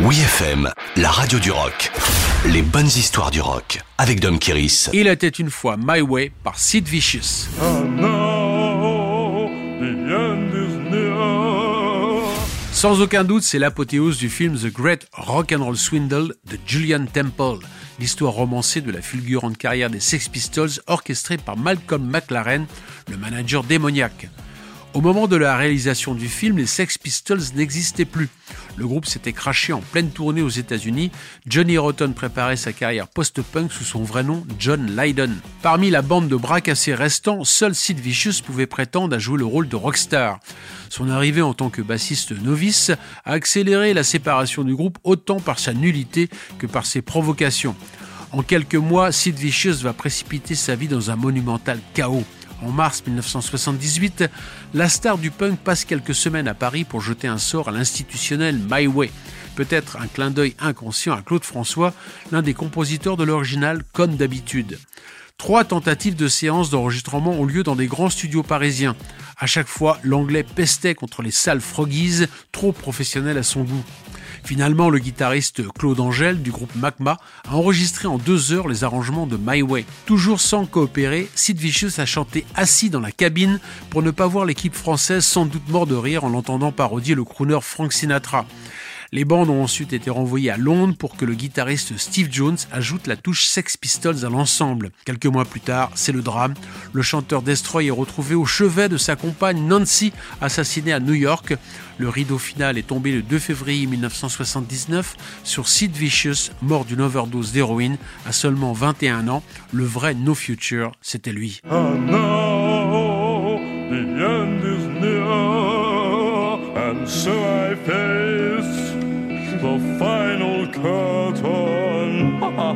Oui FM, la radio du rock. Les bonnes histoires du rock avec Dom Kiris. Il était une fois My Way par Sid Vicious. Sans aucun doute, c'est l'apothéose du film The Great Rock and Roll Swindle de Julian Temple, l'histoire romancée de la fulgurante carrière des Sex Pistols orchestrée par Malcolm McLaren, le manager démoniaque. Au moment de la réalisation du film, les Sex Pistols n'existaient plus. Le groupe s'était craché en pleine tournée aux États-Unis. Johnny Rotten préparait sa carrière post-punk sous son vrai nom, John Lydon. Parmi la bande de bras cassés restants, seul Sid Vicious pouvait prétendre à jouer le rôle de rockstar. Son arrivée en tant que bassiste novice a accéléré la séparation du groupe autant par sa nullité que par ses provocations. En quelques mois, Sid Vicious va précipiter sa vie dans un monumental chaos. En mars 1978, la star du punk passe quelques semaines à Paris pour jeter un sort à l'institutionnel My Way. Peut-être un clin d'œil inconscient à Claude François, l'un des compositeurs de l'original comme d'habitude. Trois tentatives de séances d'enregistrement ont lieu dans des grands studios parisiens. À chaque fois, l'anglais pestait contre les salles froggies, trop professionnelles à son goût. Finalement, le guitariste Claude Angèle du groupe Magma a enregistré en deux heures les arrangements de My Way. Toujours sans coopérer, Sid Vicious a chanté assis dans la cabine pour ne pas voir l'équipe française sans doute mort de rire en l'entendant parodier le crooner Frank Sinatra. Les bandes ont ensuite été renvoyées à Londres pour que le guitariste Steve Jones ajoute la touche Sex Pistols à l'ensemble. Quelques mois plus tard, c'est le drame. Le chanteur Destroy est retrouvé au chevet de sa compagne Nancy, assassinée à New York. Le rideau final est tombé le 2 février 1979 sur Sid Vicious, mort d'une overdose d'héroïne à seulement 21 ans. Le vrai No Future, c'était lui. the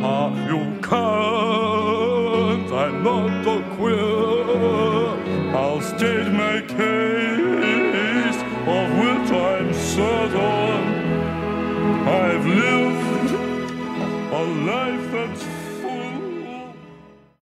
you can't, I'm not a queer. I'll state my case, of which I'm certain.